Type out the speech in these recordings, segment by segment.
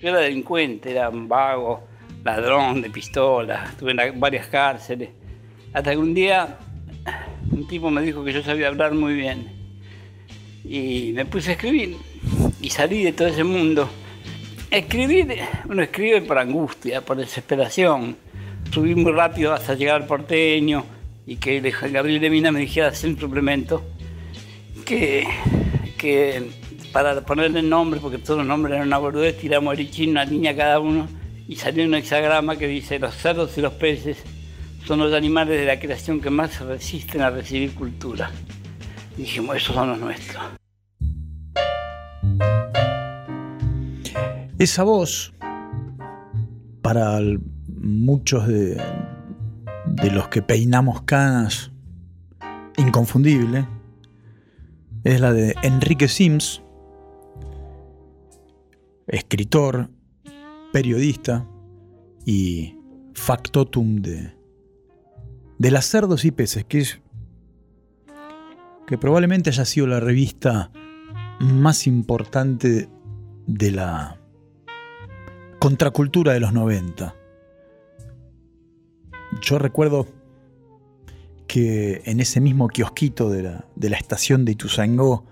Yo era delincuente, era un vago, ladrón de pistolas, estuve en varias cárceles. Hasta que un día un tipo me dijo que yo sabía hablar muy bien. Y me puse a escribir y salí de todo ese mundo. Escribir, uno escribe por angustia, por desesperación. Subí muy rápido hasta llegar al porteño y que Gabriel de Mina me dijera un suplemento que, que para ponerle el nombre, porque todos los nombres eran una boludez, tiramos el una línea cada uno y salió un hexagrama que dice los cerdos y los peces son los animales de la creación que más resisten a recibir cultura. dijimos, esos son los nuestros. Esa voz, para muchos de, de los que peinamos canas, inconfundible, es la de Enrique Sims, escritor, periodista y factotum de, de las cerdos y peces, que, es, que probablemente haya sido la revista más importante de la contracultura de los 90. Yo recuerdo que en ese mismo kiosquito de la, de la estación de Ituzangó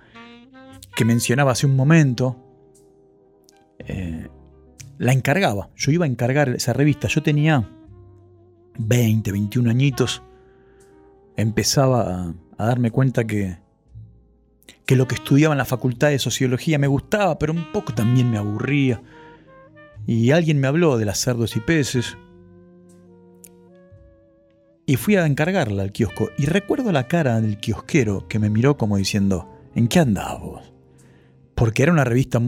que mencionaba hace un momento, la encargaba. Yo iba a encargar esa revista. Yo tenía 20, 21 añitos. Empezaba a, darme cuenta que, que lo que estudiaba en la facultad de sociología me gustaba, pero un poco también me aburría. Y alguien me habló de las cerdos y peces. Y fui a encargarla al kiosco. Y recuerdo la cara del kiosquero que me miró como diciendo, ¿en qué andabas? Porque era una revista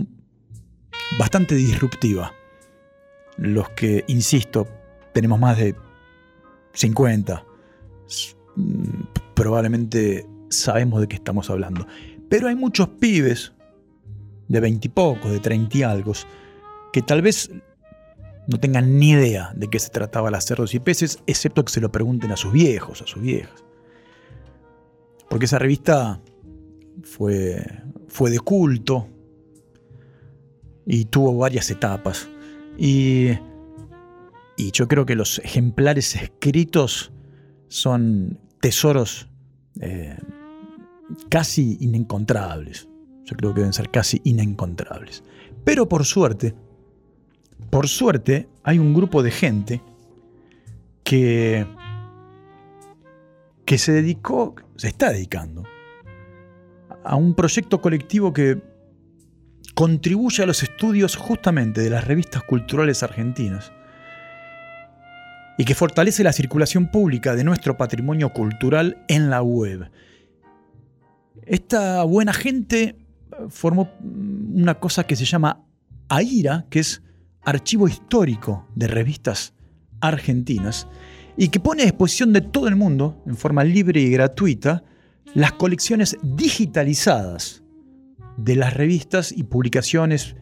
bastante disruptiva. Los que, insisto, tenemos más de 50, mm, probablemente sabemos de qué estamos hablando. Pero hay muchos pibes de veintipocos, de treinta y algo, que tal vez no tengan ni idea de qué se trataba las cerdos y peces, excepto que se lo pregunten a sus viejos, a sus viejas. Porque esa revista fue, fue de culto, y tuvo varias etapas. Y, y yo creo que los ejemplares escritos son tesoros eh, casi inencontrables. Yo creo que deben ser casi inencontrables. Pero por suerte, por suerte, hay un grupo de gente que, que se dedicó, se está dedicando a un proyecto colectivo que contribuye a los estudios justamente de las revistas culturales argentinas y que fortalece la circulación pública de nuestro patrimonio cultural en la web. Esta buena gente formó una cosa que se llama AIRA, que es Archivo Histórico de Revistas Argentinas, y que pone a disposición de todo el mundo, en forma libre y gratuita, las colecciones digitalizadas de las revistas y publicaciones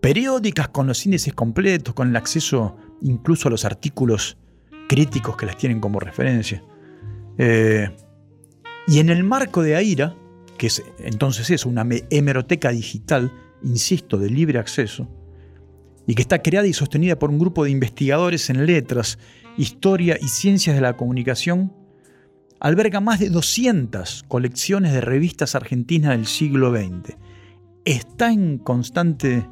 periódicas con los índices completos, con el acceso incluso a los artículos críticos que las tienen como referencia. Eh, y en el marco de AIRA, que es, entonces es una hemeroteca digital, insisto, de libre acceso, y que está creada y sostenida por un grupo de investigadores en letras, historia y ciencias de la comunicación, alberga más de 200 colecciones de revistas argentinas del siglo XX. Está en constante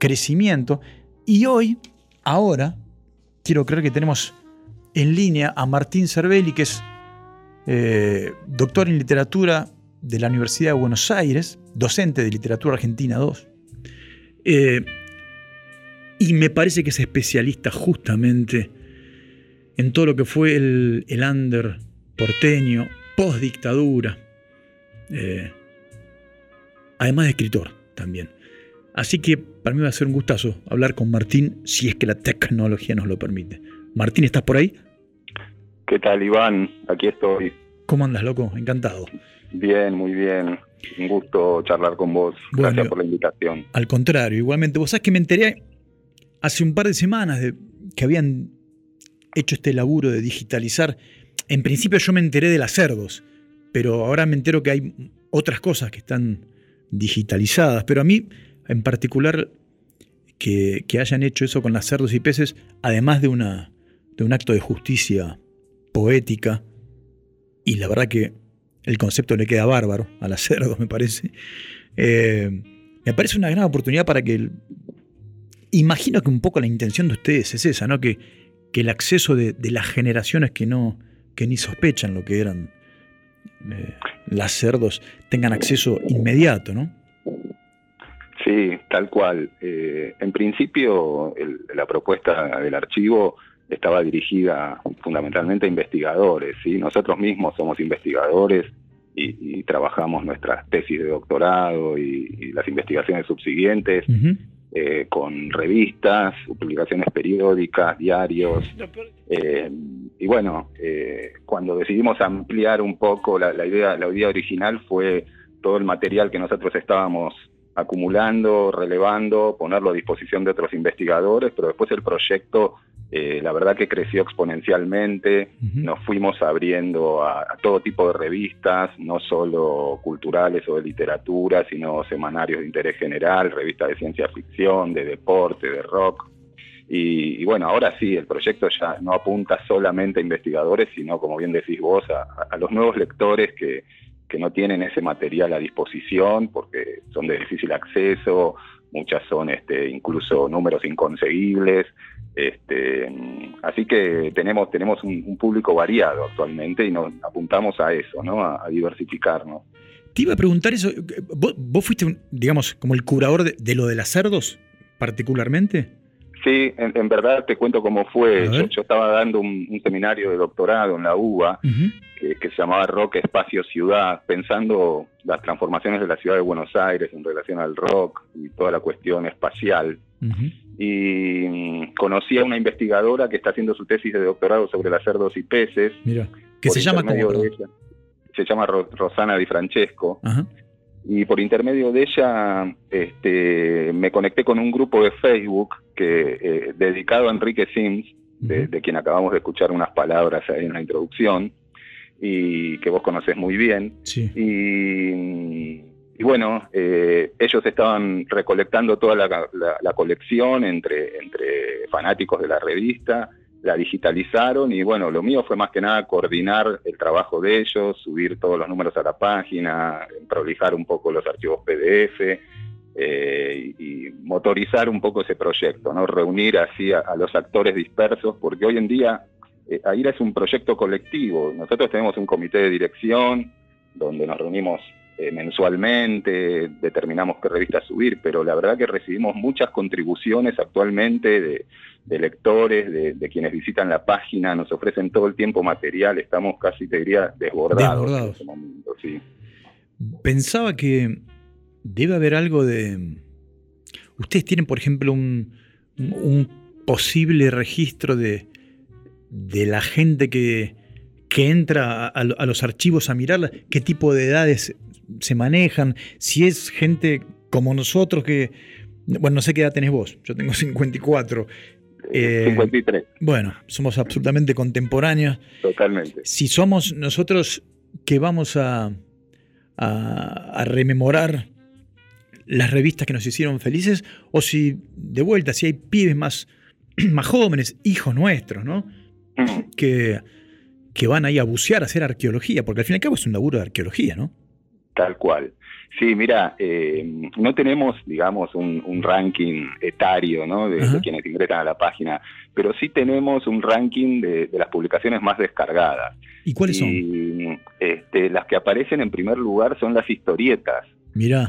crecimiento y hoy, ahora, quiero creer que tenemos en línea a Martín Cervelli, que es eh, doctor en literatura de la Universidad de Buenos Aires, docente de literatura argentina 2. Eh, y me parece que es especialista justamente en todo lo que fue el, el under porteño, post-dictadura, eh, además de escritor también. Así que para mí va a ser un gustazo hablar con Martín si es que la tecnología nos lo permite. Martín, ¿estás por ahí? ¿Qué tal, Iván? Aquí estoy. ¿Cómo andas, loco? Encantado. Bien, muy bien. Un gusto charlar con vos. Gracias por la invitación. Al contrario, igualmente. Vos sabés que me enteré hace un par de semanas de que habían hecho este laburo de digitalizar en principio yo me enteré de las cerdos, pero ahora me entero que hay otras cosas que están digitalizadas. Pero a mí, en particular, que, hayan hecho eso con las cerdos y peces, además de, una, de un acto de justicia poética, y la verdad que el concepto le queda bárbaro a las cerdos, me parece. Eh, me parece una gran oportunidad para que. imagino que un poco la intención de ustedes es esa, ¿no? Que, que el acceso de, las generaciones que no. Que ni sospechan lo que eran eh, las cerdos tengan acceso inmediato, ¿no? Sí, tal cual. Eh, en principio, la propuesta del archivo estaba dirigida fundamentalmente a investigadores. ¿sí? Nosotros mismos somos investigadores y, trabajamos nuestras tesis de doctorado y, las investigaciones subsiguientes eh, con revistas, publicaciones periódicas, diarios. Eh, y bueno, eh, cuando decidimos ampliar un poco la, idea, la idea original fue todo el material que nosotros estábamos acumulando, relevando, ponerlo a disposición de otros investigadores, pero después el proyecto eh, la verdad que creció exponencialmente, nos fuimos abriendo a, todo tipo de revistas, no solo culturales o de literatura, sino semanarios de interés general, revistas de ciencia ficción, de deporte, de rock. Y, bueno, ahora sí, el proyecto ya no apunta solamente a investigadores, sino, como bien decís vos, a, los nuevos lectores que, que no tienen ese material a disposición porque son de difícil acceso, muchas son este, incluso números inconseguibles. Este, así que tenemos, tenemos un, público variado actualmente y nos apuntamos a eso, ¿no? a, diversificarnos. Te iba a preguntar eso, ¿vos, fuiste, digamos, como el curador de, lo de las cerdos particularmente? Sí, en, verdad te cuento cómo fue. Yo, estaba dando un, seminario de doctorado en la UBA que, se llamaba Rock Espacio Ciudad, pensando las transformaciones de la ciudad de Buenos Aires en relación al rock y toda la cuestión espacial. Y mm, conocí a una investigadora que está haciendo su tesis de doctorado sobre las cerdos y peces. Mira, que se llama como, Se llama Rosana Di Francesco. Y por intermedio de ella este, me conecté con un grupo de Facebook que eh, dedicado a Enrique Sims, de, quien acabamos de escuchar unas palabras ahí en la introducción, y que vos conocés muy bien. Y, bueno, eh, ellos estaban recolectando toda la, colección entre, entre fanáticos de la revista, la digitalizaron y bueno, lo mío fue más que nada coordinar el trabajo de ellos, subir todos los números a la página, prolijar un poco los archivos PDF eh, y, motorizar un poco ese proyecto, ¿no? reunir así a los actores dispersos, porque hoy en día eh, AIRA es un proyecto colectivo. Nosotros tenemos un comité de dirección donde nos reunimos eh, mensualmente, determinamos qué revista subir, pero la verdad que recibimos muchas contribuciones actualmente de, lectores, de, quienes visitan la página, nos ofrecen todo el tiempo material, estamos casi, te diría, desbordados, en este momento. Sí. Pensaba que debe haber algo de... Ustedes tienen, por ejemplo, un posible registro de, de la gente que, entra a, los archivos a mirar qué tipo de edades se manejan, si es gente como nosotros que, bueno, no sé qué edad tenés vos, yo tengo 54. 53. Eh, bueno, somos absolutamente contemporáneos. Totalmente. Si somos nosotros que vamos a, a, rememorar las revistas que nos hicieron felices, o si de vuelta, si hay pibes más, más jóvenes, hijos nuestros, ¿no? que, que van ahí a bucear, a hacer arqueología, porque al fin y al cabo es un laburo de arqueología, ¿no? Tal cual. Sí, mira, eh, no tenemos, digamos, un, ranking etario ¿no? de, quienes ingresan a la página, pero sí tenemos un ranking de, las publicaciones más descargadas. ¿Y cuáles son? Este, las que aparecen en primer lugar son las historietas. Mira.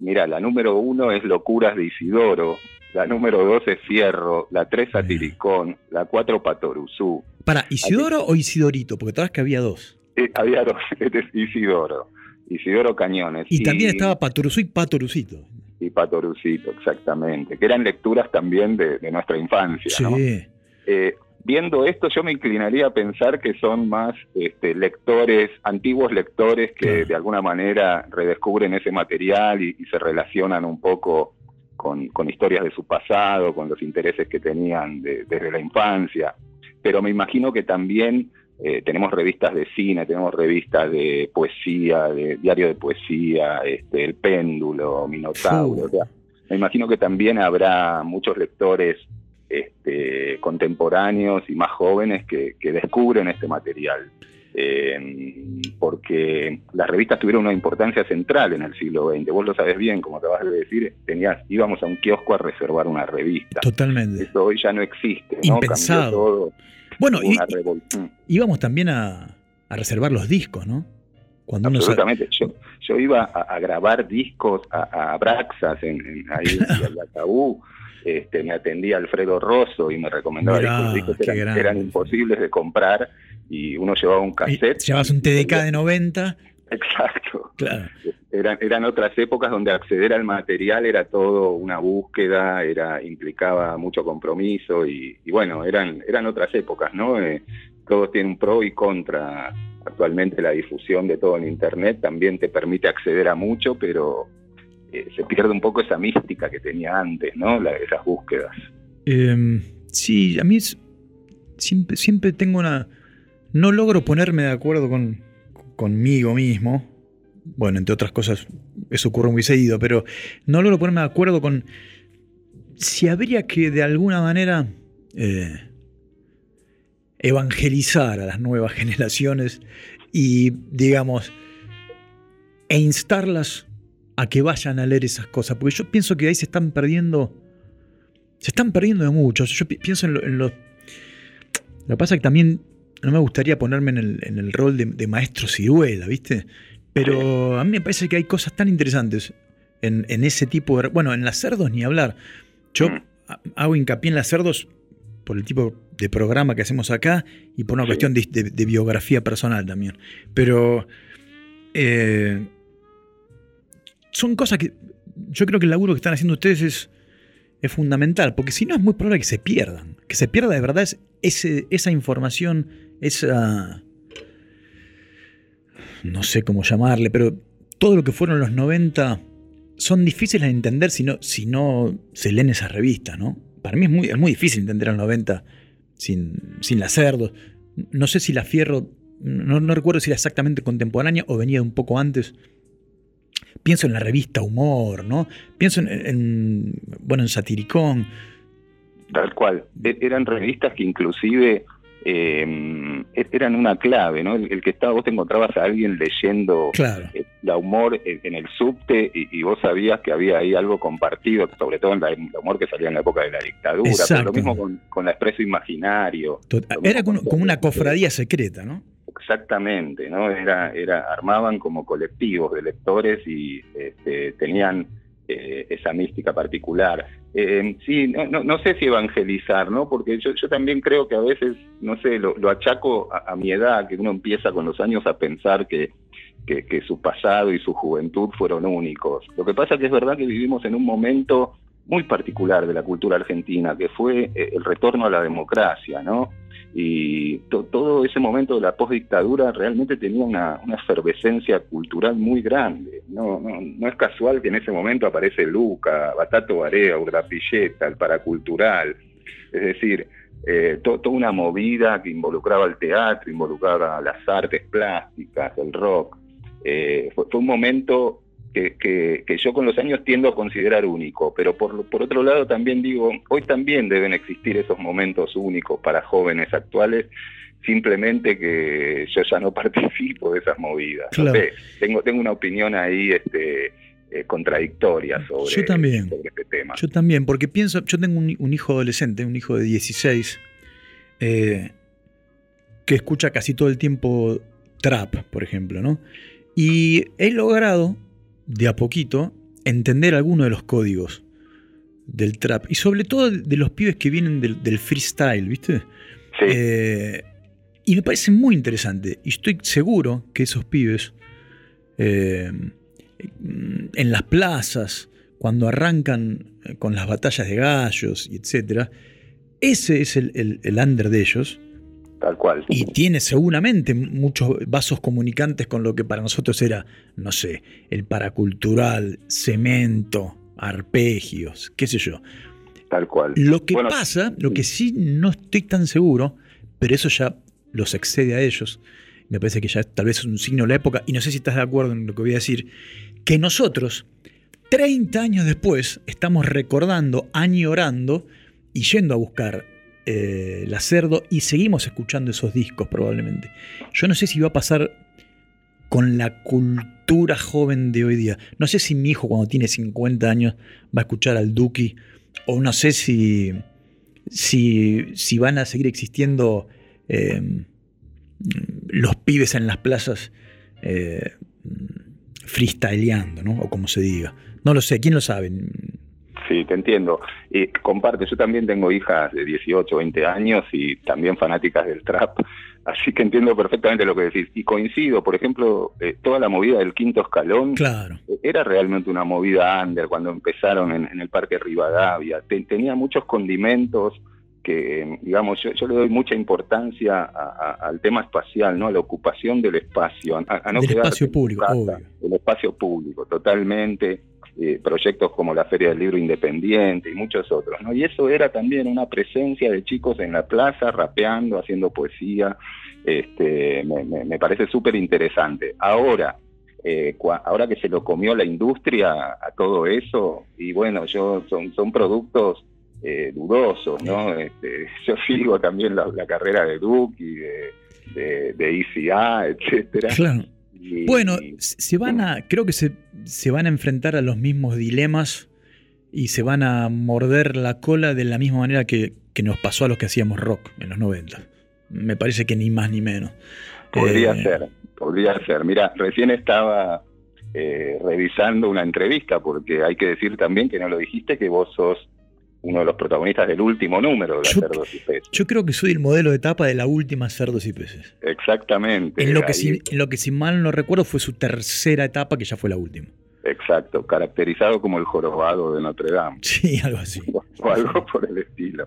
mira, la número uno es Locuras de Isidoro, la número dos es Fierro, la tres Satiricón, la cuatro Patoruzú. ¿Para Isidoro o Isidorito? Porque todas que había dos. Eh, había dos, este es Isidoro. Isidoro Cañones. Y, también estaba Patoruzú y Patorucito. Y Patorucito, exactamente. Que eran lecturas también de, nuestra infancia. Sí. Eh, viendo esto, yo me inclinaría a pensar que son más este, lectores, antiguos lectores que de alguna manera redescubren ese material y se relacionan un poco con, historias de su pasado, con los intereses que tenían desde la infancia, pero me imagino que también eh, tenemos revistas de cine, tenemos revistas de poesía, de diario de poesía, este, El Péndulo, Minotauro, Me imagino que también habrá muchos lectores este, contemporáneos y más jóvenes que, descubren este material. Eh, porque las revistas tuvieron una importancia central en el siglo XX. Vos lo sabés bien, como acabas de decir, tenías, íbamos a un kiosco a reservar una revista. Totalmente. Eso hoy ya no existe, ¿no? Impensado. todo. Bueno, y, íbamos también a, reservar los discos, ¿no? Cuando Absolutamente. Yo, yo iba a, grabar discos a, Braxas en, ahí en la Tabú. Este, me atendía Alfredo Rosso y me recomendaba discos, que eran, imposibles de comprar y uno llevaba un cassette. Llevabas un TDK de 90. Exacto. Eran, eran otras épocas donde acceder al material era todo una búsqueda, era implicaba mucho compromiso y, bueno, eran, eran otras épocas, ¿no? Eh, todo tiene un pro y contra. Actualmente la difusión de todo en Internet también te permite acceder a mucho, pero eh, se pierde un poco esa mística que tenía antes, ¿no? esas búsquedas. Em, sí, a mí siempre, siempre tengo una... No logro ponerme de acuerdo con, conmigo mismo. Bueno, entre otras cosas, eso ocurre muy seguido, pero no logro ponerme de acuerdo con si habría que de alguna manera eh, evangelizar a las nuevas generaciones y, digamos, e instarlas a que vayan a leer esas cosas, porque yo pienso que ahí se están perdiendo, se están perdiendo de mucho. Yo pienso en, lo, lo, que pasa es que también no me gustaría ponerme en el, rol de, maestro ciruela, ¿viste? Pero a mí me parece que hay cosas tan interesantes en, ese tipo de... Bueno, en las cerdos ni hablar. Yo mm. hago hincapié en las cerdos por el tipo de programa que hacemos acá y por una cuestión de, biografía personal también. Pero eh, son cosas que yo creo que el laburo que están haciendo ustedes es, es fundamental, porque si no es muy probable que se pierdan. Que se pierda de verdad ese, esa información esa... no sé cómo llamarle, pero todo lo que fueron los 90 son difíciles de entender si no, si no se leen esas revistas, ¿no? Para mí es muy, es muy difícil entender los 90 sin, sin la Cerdo. No sé si la Fierro, no, recuerdo si era exactamente contemporánea o venía un poco antes. Pienso en la revista Humor, ¿no? Pienso en, en bueno, en Satiricón. Tal cual. E-, eran revistas que inclusive eh, eran una clave, ¿no? El, que estaba, vos te encontrabas a alguien leyendo eh, la humor en, el subte y, vos sabías que había ahí algo compartido, sobre todo en la, el humor que salía en la época de la dictadura, pero lo mismo con, la expreso imaginario. Era como, una cofradía secreta, ¿no? Exactamente, ¿no? Era, era, armaban como colectivos de lectores y este, tenían eh, esa mística particular. Eh, sí, no, no, sé si evangelizar, ¿no? Porque yo, yo también creo que a veces, no sé, lo, achaco a, mi edad, que uno empieza con los años a pensar que, que, su pasado y su juventud fueron únicos. Lo que pasa que es verdad que vivimos en un momento muy particular de la cultura argentina, que fue eh, el retorno a la democracia, ¿no? y todo ese momento de la postdictadura realmente tenía una, efervescencia cultural muy grande. No, es casual que en ese momento aparece Luca, Batato Barea, Urrapilleta, el paracultural, es decir, eh, toda una movida que involucraba el teatro, involucraba las artes plásticas, el rock. Eh, fue, un momento que, yo con los años tiendo a considerar único, pero por, por otro lado también digo, hoy también deben existir esos momentos únicos para jóvenes actuales, simplemente que yo ya no participo de esas movidas. tengo, tengo una opinión ahí este, eh, contradictoria sobre, yo también, este tema. Yo también, porque pienso, yo tengo un, hijo adolescente, un hijo de 16, eh, que escucha casi todo el tiempo trap, por ejemplo, ¿no? Y he logrado de a poquito entender algunos de los códigos del trap y sobre todo de los pibes que vienen del, freestyle, ¿viste? Sí. Eh, y me parece muy interesante y estoy seguro que esos pibes eh, en las plazas, cuando arrancan con las batallas de gallos y etcétera, ese es el, el under de ellos Tal cual. Y tiene seguramente muchos vasos comunicantes con lo que para nosotros era, no sé, el paracultural, cemento, arpegios, qué sé yo. Tal cual. Lo que pasa, lo que sí no estoy tan seguro, pero eso ya los excede a ellos, me parece que ya tal vez es un signo de la época, y no sé si estás de acuerdo en lo que voy a decir, que nosotros 30 años después estamos recordando, añorando y yendo a buscar eh, la cerdo y seguimos escuchando esos discos probablemente. Yo no sé si va a pasar con la cultura joven de hoy día. No sé si mi hijo cuando tiene 50 años va a escuchar al Duki o no sé si, si, si van a seguir existiendo eh, los pibes en las plazas eh, freestyleando, ¿no? O como se diga. No lo sé, ¿quién lo sabe? Sí, te entiendo. Y comparte, yo también tengo hijas de 18, 20 años y también fanáticas del trap, así que entiendo perfectamente lo que decís. Y coincido, por ejemplo, eh, toda la movida del quinto escalón claro. Eh, era realmente una movida under cuando empezaron en, el Parque Rivadavia. tenía muchos condimentos que, digamos, yo, le doy mucha importancia al tema espacial, ¿no? A la ocupación del espacio. A, no del espacio público, El espacio público, totalmente. Eh, proyectos como la Feria del Libro Independiente y muchos otros, ¿no? Y eso era también una presencia de chicos en la plaza, rapeando, haciendo poesía, este, me, parece súper interesante. Ahora, eh, ahora que se lo comió la industria a todo eso, y bueno, yo son, son productos eh, dudosos, ¿no? Este, yo sigo también la, carrera de Duke y de, de, ICA, etcétera. Claro. Bueno, se van a, creo que se, se van a enfrentar a los mismos dilemas y se van a morder la cola de la misma manera que, nos pasó a los que hacíamos rock en los 90. Me parece que ni más ni menos. Podría eh, ser, podría ser. Mira, recién estaba eh, revisando una entrevista, porque hay que decir también que no lo dijiste, que vos sos uno de los protagonistas del último número de Cerdos y Peces. Yo creo que soy el modelo de etapa de la última Cerdos y Peces. Exactamente. En lo, que si, lo que si mal no recuerdo fue su tercera etapa, que ya fue la última. Exacto, caracterizado como el jorobado de Notre Dame. Sí, algo así. O, algo por el estilo.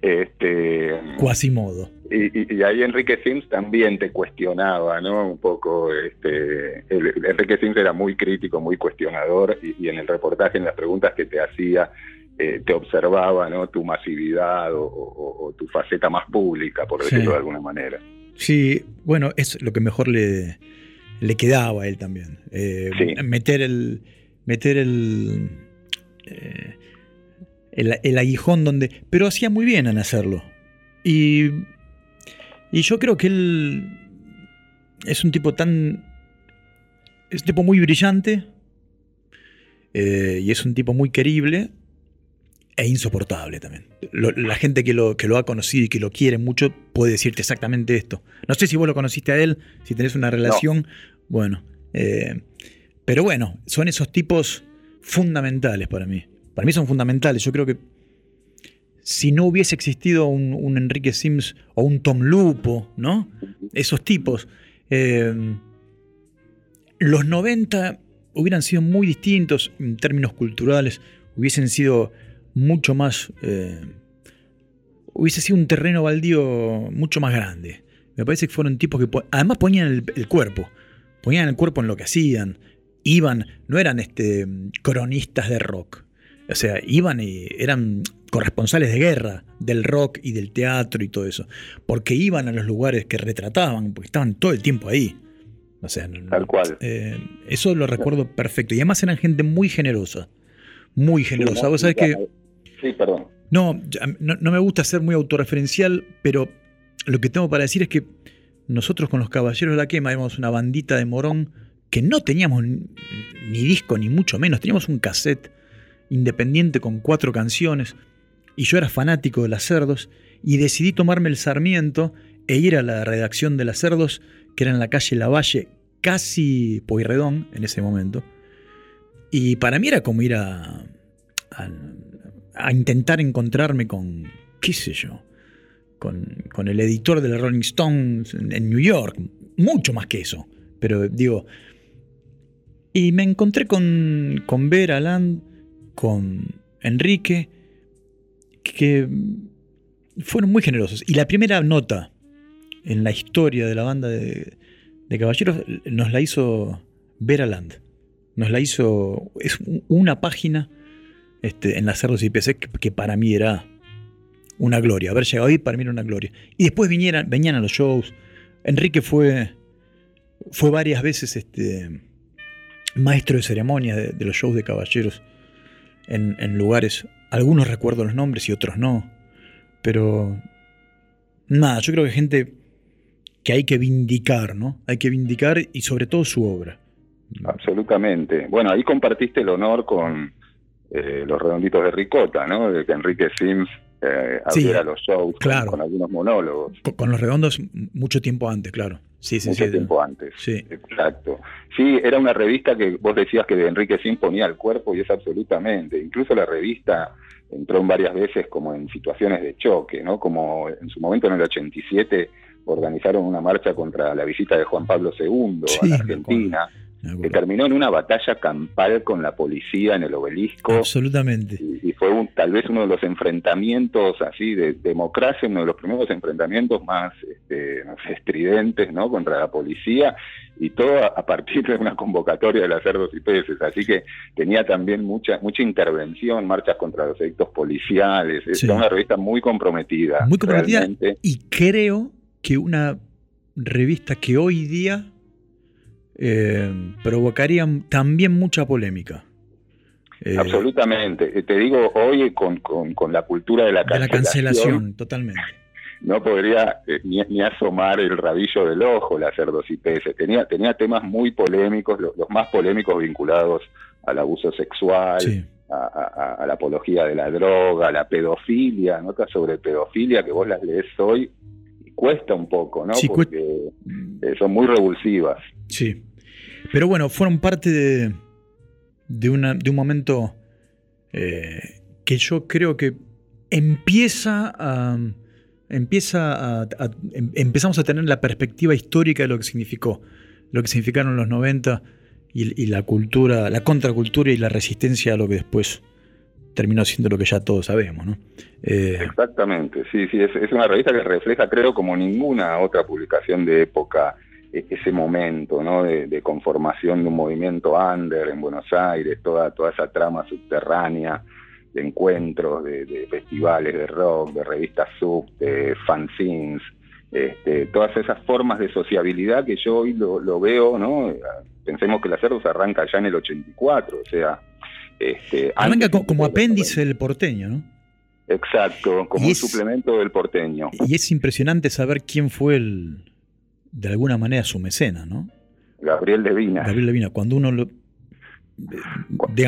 Este, Quasimodo. Y, y, ahí Enrique Sims también te cuestionaba, ¿no? Un poco, este, Enrique Sims era muy crítico, muy cuestionador, y, y en el reportaje, en las preguntas que te hacía, eh, te observaba ¿no? tu masividad o, tu faceta más pública, por decirlo de alguna manera. Sí, bueno, es lo que mejor le, le quedaba a él también. Eh, meter el. Meter el, eh, el, el. aguijón donde. Pero hacía muy bien en hacerlo. Y. Y yo creo que él. Es un tipo tan. Es un tipo muy brillante. y es un tipo muy querible e insoportable también. la gente que lo, que lo ha conocido y que lo quiere mucho puede decirte exactamente esto. No sé si vos lo conociste a él, si tenés una relación, bueno. Eh, pero bueno, son esos tipos fundamentales para mí. Para mí son fundamentales. Yo creo que si no hubiese existido un, Enrique Sims o un Tom Lupo, ¿no? Esos tipos, eh, los 90 hubieran sido muy distintos en términos culturales, hubiesen sido mucho más... Eh, hubiese sido un terreno baldío mucho más grande. Me parece que fueron tipos que además ponían el, cuerpo, ponían el cuerpo en lo que hacían, iban, no eran este, cronistas de rock, o sea, iban y eran corresponsales de guerra del rock y del teatro y todo eso, porque iban a los lugares que retrataban, porque estaban todo el tiempo ahí. O sea, Tal cual. Eh, eso lo recuerdo perfecto. Y además eran gente muy generosa. Muy generosa. Vos sabés que Sí, perdón. No, no, me gusta ser muy autorreferencial, pero lo que tengo para decir es que nosotros con los Caballeros de la Quema éramos una bandita de morón que no teníamos ni disco, ni mucho menos. Teníamos un cassette independiente con cuatro canciones y yo era fanático de las cerdos y decidí tomarme el Sarmiento e ir a la redacción de las cerdos, que era en la calle Lavalle, casi Poirredón en ese momento. Y para mí era como ir a a intentar encontrarme con, qué sé yo, con, el editor de la Rolling Stones en, New York, mucho más que eso. Pero digo, y me encontré con, con Vera Land, con Enrique, que fueron muy generosos. Y la primera nota en la historia de la banda de, de Caballeros nos la hizo Vera Land. Nos la hizo, es una página este, en las Cerdos IPC, que, que, para mí era una gloria. Haber llegado ahí para mí era una gloria. Y después vinieran, venían a los shows. Enrique fue, fue varias veces este, maestro de ceremonia de, los shows de caballeros. en, en lugares. Algunos recuerdo los nombres y otros no. Pero nada, yo creo que gente que hay que vindicar, ¿no? Hay que vindicar y sobre todo su obra. Absolutamente. Bueno, ahí compartiste el honor con eh, los redonditos de Ricota, ¿no? De que Enrique Sims eh, abriera los shows con, algunos monólogos. Con, los redondos mucho tiempo antes, claro. Sí, sí, mucho tiempo antes. Sí. Exacto. Sí, era una revista que vos decías que de Enrique Sims ponía el cuerpo y es absolutamente. Incluso la revista entró en varias veces como en situaciones de choque, ¿no? Como en su momento en el 87 organizaron una marcha contra la visita de Juan Pablo II a la Argentina que terminó en una batalla campal con la policía en el obelisco. Absolutamente. Y, fue un, tal vez uno de los enfrentamientos así de democracia, uno de los primeros enfrentamientos más este, estridentes ¿no? contra la policía, y todo a, partir de una convocatoria de las cerdos y peces. Así que tenía también mucha mucha intervención, marchas contra los edictos policiales. Es una revista muy comprometida. Muy comprometida. Y creo que una revista que hoy día eh, provocarían también mucha polémica. Eh, Absolutamente. Eh, te digo, hoy con, la cultura de la cancelación, la cancelación totalmente. No podría ni, asomar el rabillo del ojo la CERDOS-IPS. Tenía, tenía temas muy polémicos, los, más polémicos vinculados al abuso sexual, a, la apología de la droga, a la pedofilia, notas sobre pedofilia que vos las lees hoy y cuesta un poco, ¿no? Porque son muy revulsivas. Sí. Pero bueno, fueron parte de, de, una, de un momento eh, que yo creo que empieza a. Empieza a, em, empezamos a tener la perspectiva histórica de lo que significó, lo que significaron los 90 y, la cultura, la contracultura y la resistencia a lo que después terminó siendo lo que ya todos sabemos, ¿no? Eh, Exactamente, sí, sí, es, una revista que refleja, creo, como ninguna otra publicación de época ese momento ¿no? de, conformación de un movimiento under en Buenos Aires, toda, toda esa trama subterránea de encuentros, de, festivales de rock, de revistas sub, de fanzines, este, todas esas formas de sociabilidad que yo hoy lo, veo, ¿no? Pensemos que la Cerdos arranca ya en el 84, o sea... Este, arranca como, apéndice del porteño, ¿no? Exacto, como un suplemento del porteño. Y es impresionante saber quién fue el, de alguna manera su mecena, ¿no? Gabriel Levina. Gabriel Levina, cuando uno lo...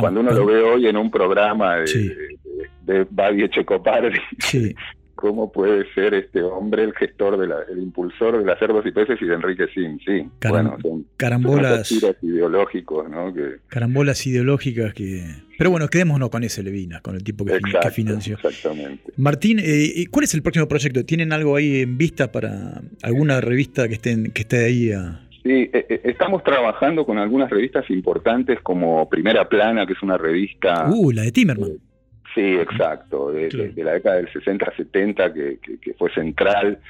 cuando uno lo ve hoy en un programa de, de, Babi Echecopardi, sí. ¿cómo puede ser este hombre el gestor, de la, el impulsor de las cerdos y peces y de Enrique Sim? Sí, bueno, son carambolas ideológicos, ¿no? carambolas ideológicas que... Pero bueno, quedémonos con ese Levina, con el tipo que, financió. Exactamente. Martín, eh, ¿cuál es el próximo proyecto? ¿Tienen algo ahí en vista para alguna revista que, estén, que esté ahí Sí, eh, eh, estamos trabajando con algunas revistas importantes como Primera Plana, que es una revista... Uh, la de Timerman. Sí, exacto, de, la década del 60-70 que, fue central,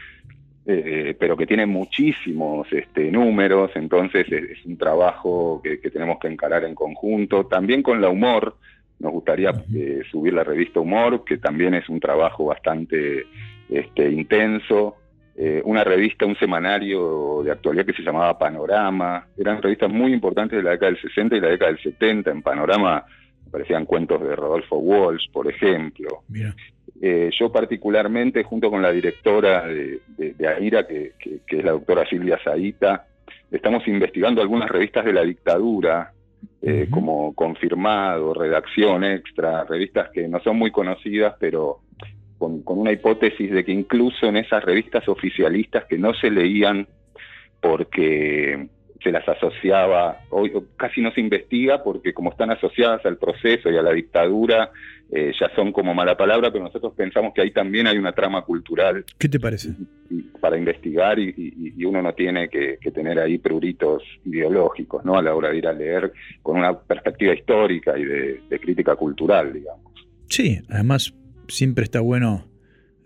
eh, pero que tiene muchísimos este, números, entonces es, un trabajo que, tenemos que encarar en conjunto. También con la Humor, nos gustaría eh, subir la revista Humor, que también es un trabajo bastante este, intenso. Eh, una revista, un semanario de actualidad que se llamaba Panorama. Eran revistas muy importantes de la década del 60 y la década del 70. En Panorama aparecían cuentos de Rodolfo Walsh, por ejemplo. Eh, yo particularmente, junto con la directora de, AIRA, que, es la doctora Silvia Saita, estamos investigando algunas revistas de la dictadura, eh, como Confirmado, Redacción Extra, revistas que no son muy conocidas, pero con, con una hipótesis de que incluso en esas revistas oficialistas que no se leían porque se las asociaba, hoy casi no se investiga porque como están asociadas al proceso y a la dictadura, eh, ya son como mala palabra, pero nosotros pensamos que ahí también hay una trama cultural. ¿Qué te parece? Para investigar y, uno no tiene que, tener ahí pruritos ideológicos, ¿no? A la hora de ir a leer con una perspectiva histórica y de, crítica cultural, digamos. Sí, además siempre está bueno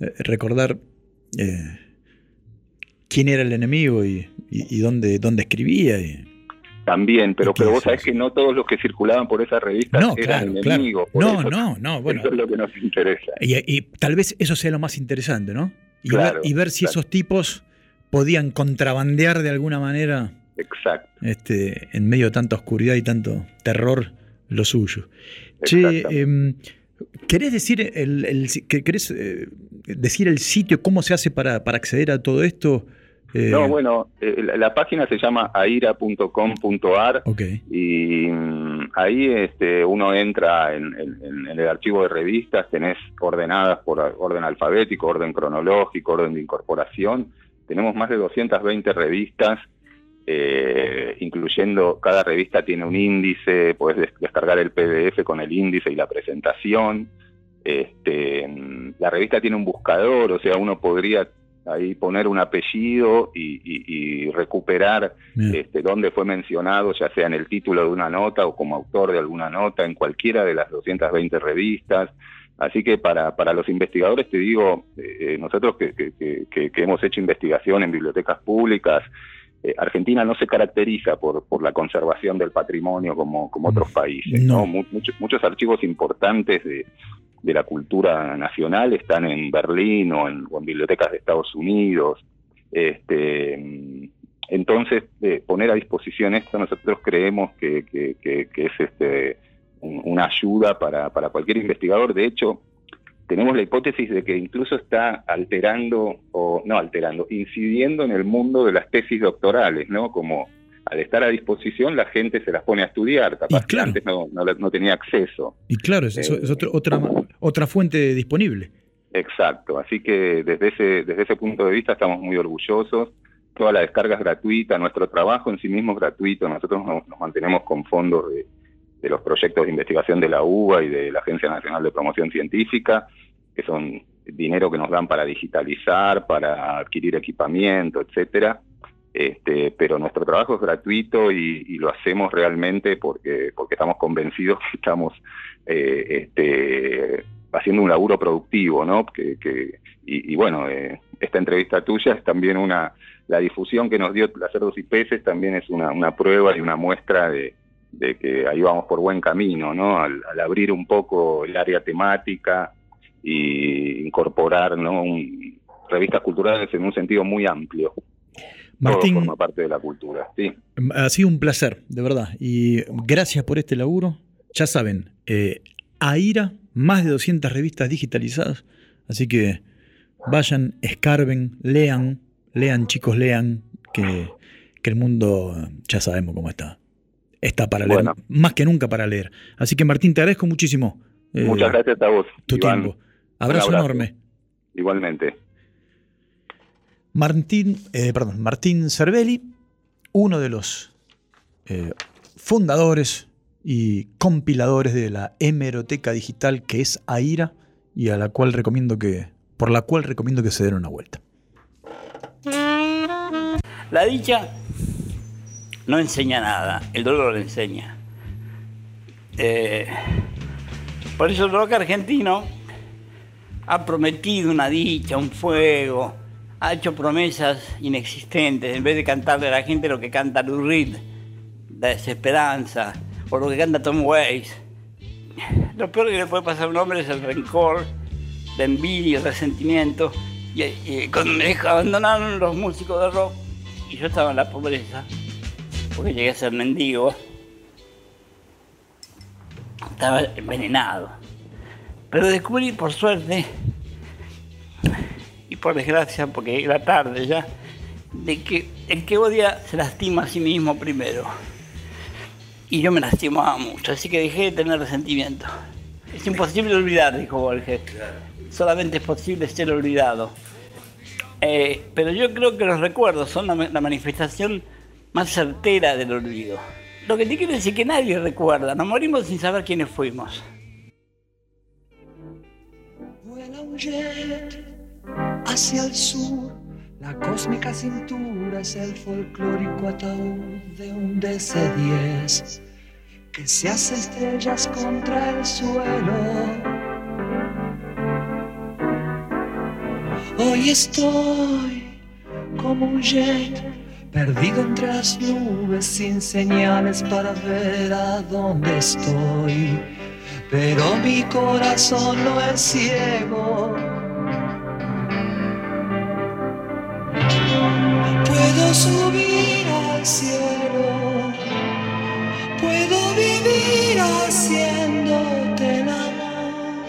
eh, recordar eh, quién era el enemigo y, y, dónde, dónde escribía. Y, también, pero, pero vos sabés que no todos los que circulaban por esa revista eran enemigos. No, no, no, bueno. Eso es lo que nos interesa. Y, tal vez eso sea lo más interesante, ¿no? Y, ver, y ver si esos tipos podían contrabandear de alguna manera. Exacto. Este, en medio de tanta oscuridad y tanto terror, lo suyo. Che, em, ¿querés decir el, ¿querés, eh, decir el sitio, cómo se hace para, para acceder a todo esto? Eh, no, bueno, eh, la, página se llama aira.com.ar y mm, ahí este, uno entra en, el archivo de revistas, tenés ordenadas por orden alfabético, orden cronológico, orden de incorporación. Tenemos más de 220 revistas, eh, incluyendo cada revista tiene un índice, puedes descargar el PDF con el índice y la presentación. Este, mm, la revista tiene un buscador, o sea, uno podría ahí poner un apellido y, recuperar este, dónde fue mencionado, ya sea en el título de una nota o como autor de alguna nota, en cualquiera de las 220 revistas. Así que para, para los investigadores, te digo, eh, nosotros que, que, hemos hecho investigación en bibliotecas públicas, eh, Argentina no se caracteriza por, por la conservación del patrimonio como, como otros países. ¿no? Muchos, muchos archivos importantes de, de la cultura nacional están en Berlín o en, bibliotecas de Estados Unidos. Este, entonces, eh, poner a disposición esto nosotros creemos que, es este, una ayuda para, para, cualquier investigador. De hecho, tenemos la hipótesis de que incluso está alterando, o no alterando, incidiendo en el mundo de las tesis doctorales, ¿no? Como al estar a disposición la gente se las pone a estudiar, capaz que antes no, no, tenía acceso. Y claro, es, es eh, otra, otra fuente disponible. Exacto, así que desde ese, desde ese punto de vista estamos muy orgullosos. Toda la descarga es gratuita, nuestro trabajo en sí mismo es gratuito, nosotros nos, mantenemos con fondos de, de los proyectos de investigación de la UBA y de la Agencia Nacional de Promoción Científica, que son dinero que nos dan para digitalizar, para adquirir equipamiento, etcétera. Este, pero nuestro trabajo es gratuito y, lo hacemos realmente porque, porque estamos convencidos que estamos eh, este, haciendo un laburo productivo, ¿no? Y, bueno, eh, esta entrevista tuya es también una, la difusión que nos dio la Cerdos y Peces también es una, una prueba y una muestra de, que ahí vamos por buen camino, ¿no? Al, abrir un poco el área temática y incorporar, ¿no? revistas culturales en un sentido muy amplio. Martín, forma parte de la cultura. Sí. Ha sido un placer, de verdad. Y gracias por este laburo. Ya saben, eh, AIRA, más de 200 revistas digitalizadas. Así que vayan, escarben, lean, lean chicos, lean, que, el mundo ya sabemos cómo está. Está para leer, más que nunca para leer. Así que Martín, te agradezco muchísimo. Eh, Muchas gracias a vos. Tu tiempo. abrazo enorme. Igualmente. Martín, eh, perdón, Martín Cervelli, uno de los eh, fundadores y compiladores de la hemeroteca digital que es AIRA y a la cual recomiendo que, por la cual recomiendo que se den una vuelta. La dicha no enseña nada, el dolor enseña. Eh, por eso el rock argentino ha prometido una dicha, un fuego, ha hecho promesas inexistentes. En vez de cantarle a la gente lo que canta Lou Reed, la desesperanza, o lo que canta Tom Waits. Lo peor que le puede pasar a un hombre es el rencor, la envidia, el resentimiento. Y, cuando me abandonaron los músicos de rock y yo estaba en la pobreza, porque llegué a ser mendigo, estaba envenenado. Pero descubrí, por suerte, y por desgracia, porque era tarde ya, de que el que odia se lastima a sí mismo primero. Y yo me lastimaba mucho, así que dejé de tener resentimiento. Es imposible olvidar, dijo Borges. Solamente es posible ser olvidado. Eh, pero yo creo que los recuerdos son la, manifestación más certera del olvido. Lo que te quiero decir que nadie recuerda, nos morimos sin saber quiénes fuimos hacia el sur. La cósmica cintura es el folclórico ataúd de un DC-10 que se hace estrellas contra el suelo. Hoy estoy como un jet Perdido entre las nubes sin señales para ver a dónde estoy. Pero mi corazón no es ciego. Puedo subir al cielo. Puedo vivir haciéndote el amor.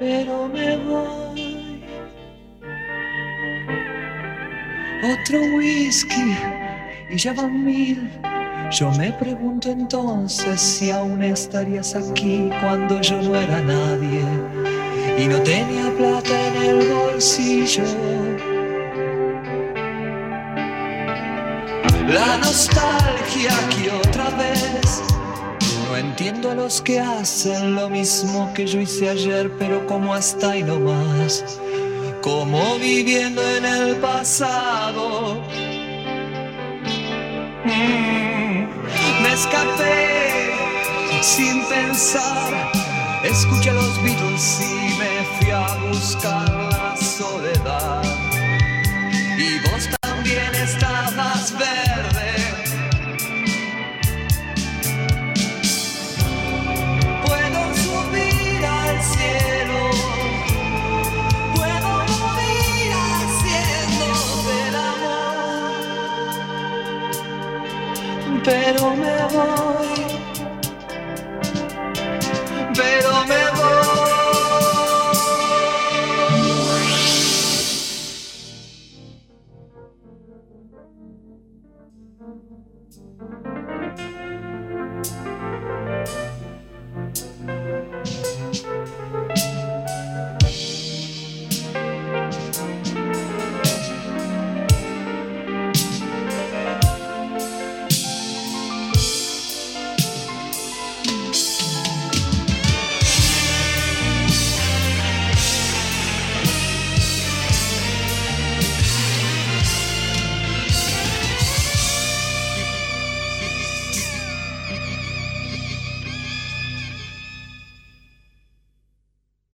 Pero me voy. Otro whisky y ya van mil. Yo me pregunto entonces si aún estarías aquí cuando yo no era nadie y no tenía plata en el bolsillo. La nostalgia que otra vez no entiendo a los que hacen lo mismo que yo hice ayer, pero como hasta ahí no más, como viviendo en el pasado. Mm, me escapé sin pensar, escuché los Beatles y me fui a buscar la soledad. pero me voy, pero me voy. Thank